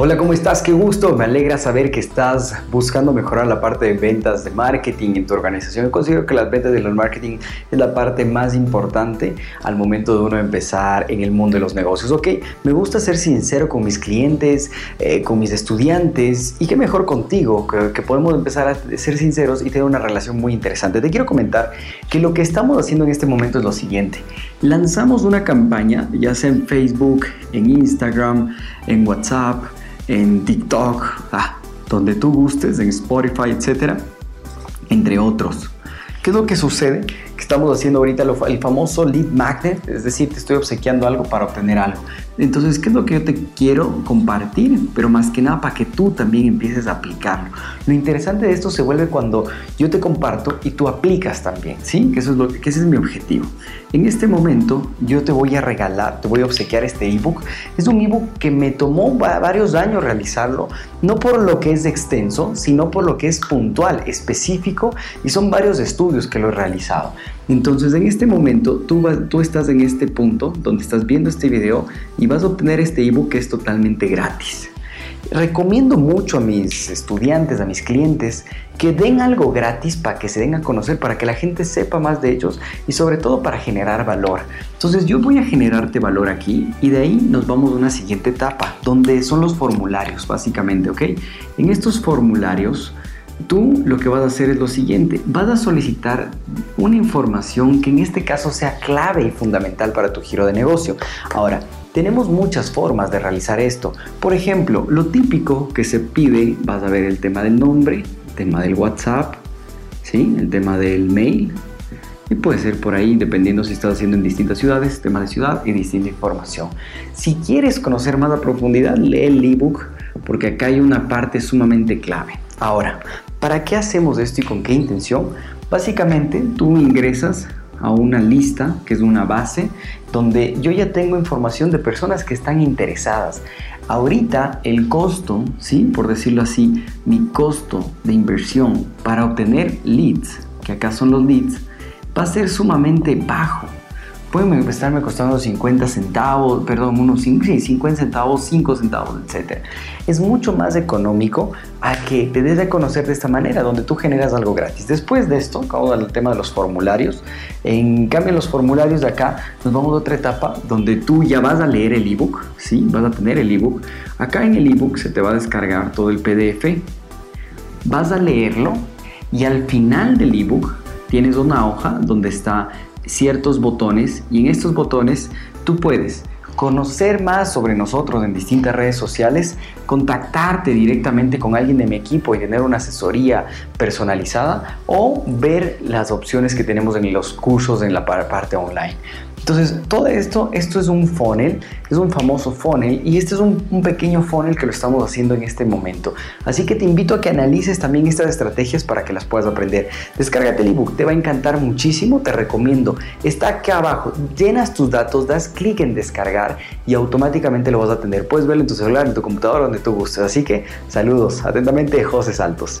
Hola, ¿cómo estás? Qué gusto. Me alegra saber que estás buscando mejorar la parte de ventas, de marketing en tu organización. Yo considero que las ventas el marketing es la parte más importante al momento de uno empezar en el mundo de los negocios. Ok, me gusta ser sincero con mis clientes, eh, con mis estudiantes y qué mejor contigo, que, que podemos empezar a ser sinceros y tener una relación muy interesante. Te quiero comentar que lo que estamos haciendo en este momento es lo siguiente. Lanzamos una campaña, ya sea en Facebook, en Instagram, en WhatsApp, en TikTok, ah, donde tú gustes, en Spotify, etcétera, entre otros. ¿Qué es lo que sucede? Que estamos haciendo ahorita el famoso lead magnet, es decir, te estoy obsequiando algo para obtener algo. Entonces, ¿qué es lo que yo te quiero compartir? Pero más que nada para que tú también empieces a aplicarlo. Lo interesante de esto se vuelve cuando yo te comparto y tú aplicas también, ¿sí? Que, eso es lo, que ese es mi objetivo. En este momento yo te voy a regalar, te voy a obsequiar este ebook. Es un ebook que me tomó varios años realizarlo, no por lo que es extenso, sino por lo que es puntual, específico y son varios estudios que lo he realizado. Entonces en este momento tú, tú estás en este punto donde estás viendo este video y vas a obtener este ebook que es totalmente gratis. Recomiendo mucho a mis estudiantes, a mis clientes, que den algo gratis para que se den a conocer, para que la gente sepa más de ellos y sobre todo para generar valor. Entonces yo voy a generarte valor aquí y de ahí nos vamos a una siguiente etapa, donde son los formularios, básicamente, ¿ok? En estos formularios tú lo que vas a hacer es lo siguiente, vas a solicitar una información que en este caso sea clave y fundamental para tu giro de negocio. Ahora, tenemos muchas formas de realizar esto. Por ejemplo, lo típico que se pide, vas a ver el tema del nombre, el tema del WhatsApp, ¿sí? el tema del mail, y puede ser por ahí, dependiendo si estás haciendo en distintas ciudades, tema de ciudad y distinta información. Si quieres conocer más a profundidad, lee el ebook porque acá hay una parte sumamente clave. Ahora, ¿Para qué hacemos esto y con qué intención? Básicamente tú ingresas a una lista que es una base donde yo ya tengo información de personas que están interesadas. Ahorita el costo, ¿sí? por decirlo así, mi costo de inversión para obtener leads, que acá son los leads, va a ser sumamente bajo pueden estarme costando 50 centavos, perdón, unos 50 centavos, 5 centavos, etc. Es mucho más económico a que te des a conocer de esta manera, donde tú generas algo gratis. Después de esto, acabo el tema de los formularios. En cambio, los formularios de acá, nos vamos a otra etapa donde tú ya vas a leer el ebook, ¿sí? Vas a tener el ebook. Acá en el ebook se te va a descargar todo el PDF. Vas a leerlo y al final del ebook tienes una hoja donde está ciertos botones y en estos botones tú puedes conocer más sobre nosotros en distintas redes sociales, contactarte directamente con alguien de mi equipo y tener una asesoría personalizada o ver las opciones que tenemos en los cursos en la parte online. Entonces, todo esto, esto es un funnel, es un famoso funnel y este es un, pequeño funnel que lo estamos haciendo en este momento. Así que te invito a que analices también estas estrategias para que las puedas aprender. Descárgate el ebook, te va a encantar muchísimo, te recomiendo. Está acá abajo, llenas tus datos, das clic en descargar y automáticamente lo vas a tener. Puedes verlo en tu celular, en tu computadora, donde tú gustes. Así que saludos, atentamente José Saltos.